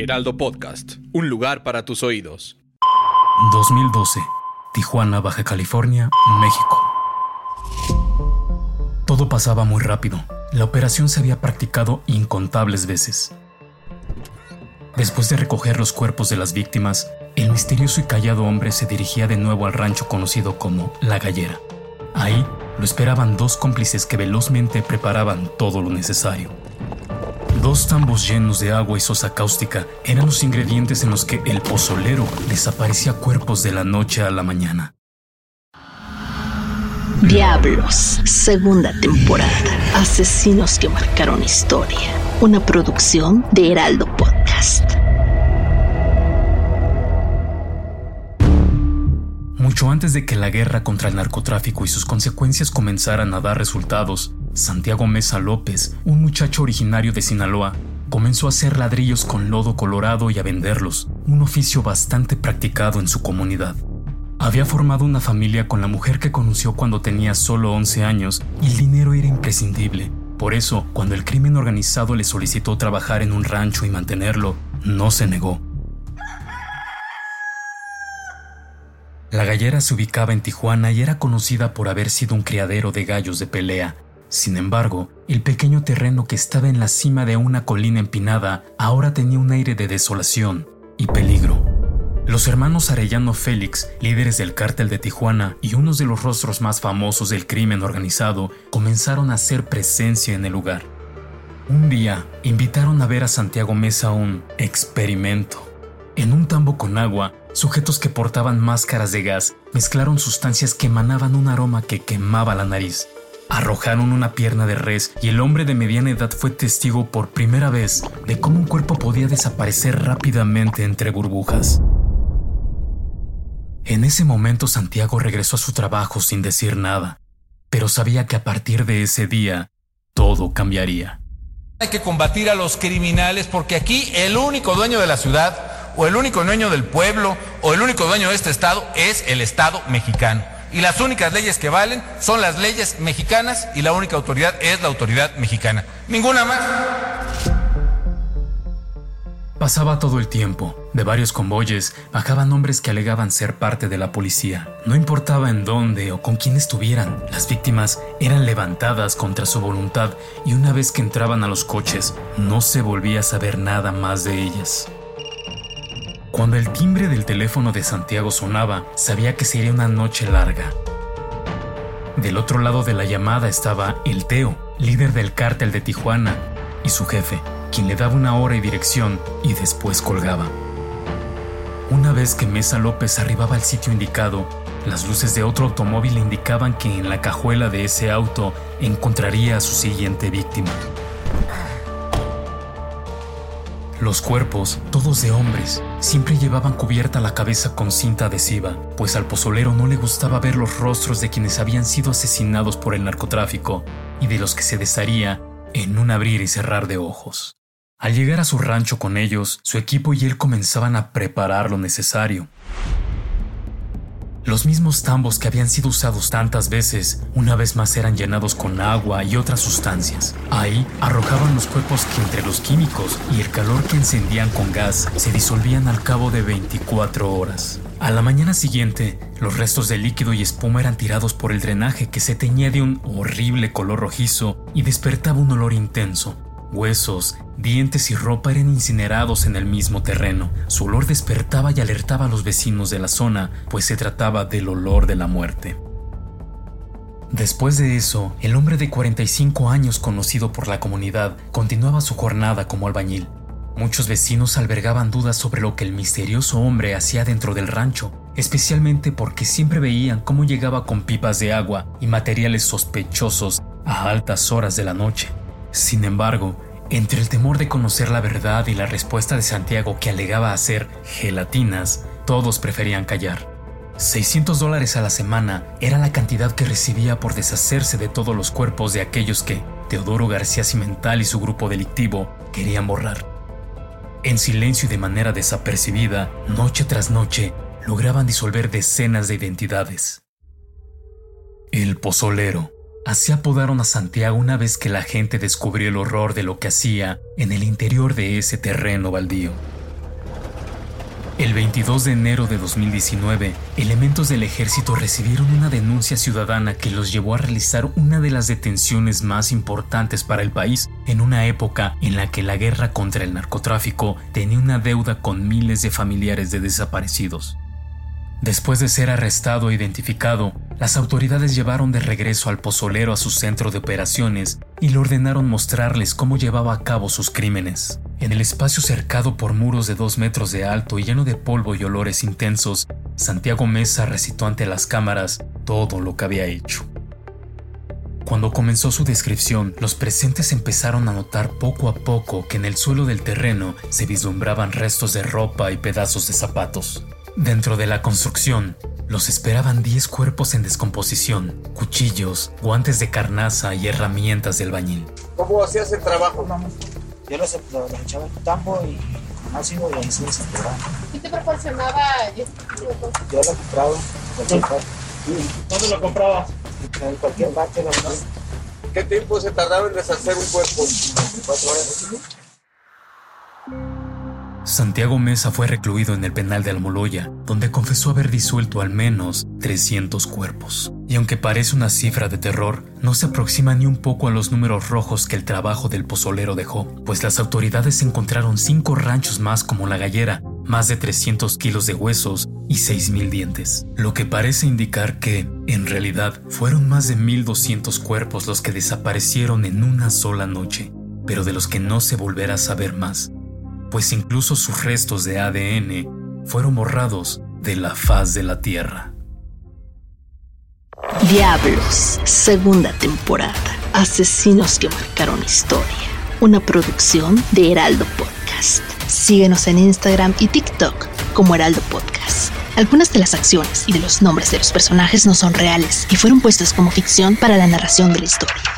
Heraldo Podcast, un lugar para tus oídos. 2012. Tijuana, Baja California, México. Todo pasaba muy rápido. La operación se había practicado incontables veces. Después de recoger los cuerpos de las víctimas, el misterioso y callado hombre se dirigía de nuevo al rancho conocido como La Gallera. Ahí lo esperaban dos cómplices que velozmente preparaban todo lo necesario. Dos tambos llenos de agua y sosa cáustica eran los ingredientes en los que el pozolero desaparecía cuerpos de la noche a la mañana. Diablos, segunda temporada. Asesinos que marcaron historia. Una producción de Heraldo Podcast. Mucho antes de que la guerra contra el narcotráfico y sus consecuencias comenzaran a dar resultados, Santiago Mesa López, un muchacho originario de Sinaloa, comenzó a hacer ladrillos con lodo colorado y a venderlos, un oficio bastante practicado en su comunidad. Había formado una familia con la mujer que conoció cuando tenía solo 11 años y el dinero era imprescindible. Por eso, cuando el crimen organizado le solicitó trabajar en un rancho y mantenerlo, no se negó. La gallera se ubicaba en Tijuana y era conocida por haber sido un criadero de gallos de pelea. Sin embargo, el pequeño terreno que estaba en la cima de una colina empinada ahora tenía un aire de desolación y peligro. Los hermanos Arellano Félix, líderes del cártel de Tijuana y unos de los rostros más famosos del crimen organizado, comenzaron a hacer presencia en el lugar. Un día, invitaron a ver a Santiago Mesa un experimento. En un tambo con agua, sujetos que portaban máscaras de gas mezclaron sustancias que emanaban un aroma que quemaba la nariz. Arrojaron una pierna de res y el hombre de mediana edad fue testigo por primera vez de cómo un cuerpo podía desaparecer rápidamente entre burbujas. En ese momento Santiago regresó a su trabajo sin decir nada, pero sabía que a partir de ese día todo cambiaría. Hay que combatir a los criminales porque aquí el único dueño de la ciudad o el único dueño del pueblo o el único dueño de este estado es el Estado mexicano. Y las únicas leyes que valen son las leyes mexicanas y la única autoridad es la autoridad mexicana. Ninguna más. Pasaba todo el tiempo. De varios convoyes bajaban hombres que alegaban ser parte de la policía. No importaba en dónde o con quién estuvieran, las víctimas eran levantadas contra su voluntad y una vez que entraban a los coches, no se volvía a saber nada más de ellas. Cuando el timbre del teléfono de Santiago sonaba, sabía que sería una noche larga. Del otro lado de la llamada estaba el Teo, líder del cártel de Tijuana, y su jefe, quien le daba una hora y dirección y después colgaba. Una vez que Mesa López arribaba al sitio indicado, las luces de otro automóvil indicaban que en la cajuela de ese auto encontraría a su siguiente víctima. Los cuerpos, todos de hombres, siempre llevaban cubierta la cabeza con cinta adhesiva, pues al pozolero no le gustaba ver los rostros de quienes habían sido asesinados por el narcotráfico y de los que se desharía en un abrir y cerrar de ojos. Al llegar a su rancho con ellos, su equipo y él comenzaban a preparar lo necesario. Los mismos tambos que habían sido usados tantas veces, una vez más eran llenados con agua y otras sustancias. Ahí arrojaban los cuerpos que entre los químicos y el calor que encendían con gas se disolvían al cabo de 24 horas. A la mañana siguiente, los restos de líquido y espuma eran tirados por el drenaje que se teñía de un horrible color rojizo y despertaba un olor intenso. Huesos, dientes y ropa eran incinerados en el mismo terreno. Su olor despertaba y alertaba a los vecinos de la zona, pues se trataba del olor de la muerte. Después de eso, el hombre de 45 años conocido por la comunidad continuaba su jornada como albañil. Muchos vecinos albergaban dudas sobre lo que el misterioso hombre hacía dentro del rancho, especialmente porque siempre veían cómo llegaba con pipas de agua y materiales sospechosos a altas horas de la noche. Sin embargo, entre el temor de conocer la verdad y la respuesta de Santiago que alegaba hacer gelatinas, todos preferían callar. 600 dólares a la semana era la cantidad que recibía por deshacerse de todos los cuerpos de aquellos que Teodoro García Cimental y su grupo delictivo querían borrar. En silencio y de manera desapercibida, noche tras noche, lograban disolver decenas de identidades. El pozolero Así apodaron a Santiago una vez que la gente descubrió el horror de lo que hacía en el interior de ese terreno baldío. El 22 de enero de 2019, elementos del ejército recibieron una denuncia ciudadana que los llevó a realizar una de las detenciones más importantes para el país en una época en la que la guerra contra el narcotráfico tenía una deuda con miles de familiares de desaparecidos. Después de ser arrestado e identificado, las autoridades llevaron de regreso al pozolero a su centro de operaciones y le ordenaron mostrarles cómo llevaba a cabo sus crímenes. En el espacio cercado por muros de dos metros de alto y lleno de polvo y olores intensos, Santiago Mesa recitó ante las cámaras todo lo que había hecho. Cuando comenzó su descripción, los presentes empezaron a notar poco a poco que en el suelo del terreno se vislumbraban restos de ropa y pedazos de zapatos. Dentro de la construcción, los esperaban 10 cuerpos en descomposición, cuchillos, guantes de carnaza y herramientas del bañil. ¿Cómo hacías el trabajo? Yo los, los, echaba en campo y con ácido y ahí se desintegraban. ¿Qué te proporcionaba este Yo lo compraba. ¿Dónde lo comprabas? En cualquier parte. ¿Qué tiempo se tardaba en deshacer un cuerpo? 24 horas. Santiago Mesa fue recluido en el penal de Almoloya, donde confesó haber disuelto al menos 300 cuerpos. Y aunque parece una cifra de terror, no se aproxima ni un poco a los números rojos que el trabajo del pozolero dejó, pues las autoridades encontraron cinco ranchos más como la gallera, más de 300 kilos de huesos y 6.000 dientes, lo que parece indicar que, en realidad, fueron más de 1.200 cuerpos los que desaparecieron en una sola noche, pero de los que no se volverá a saber más pues incluso sus restos de ADN fueron borrados de la faz de la Tierra. Diablos, segunda temporada. Asesinos que marcaron historia. Una producción de Heraldo Podcast. Síguenos en Instagram y TikTok como Heraldo Podcast. Algunas de las acciones y de los nombres de los personajes no son reales y fueron puestos como ficción para la narración de la historia.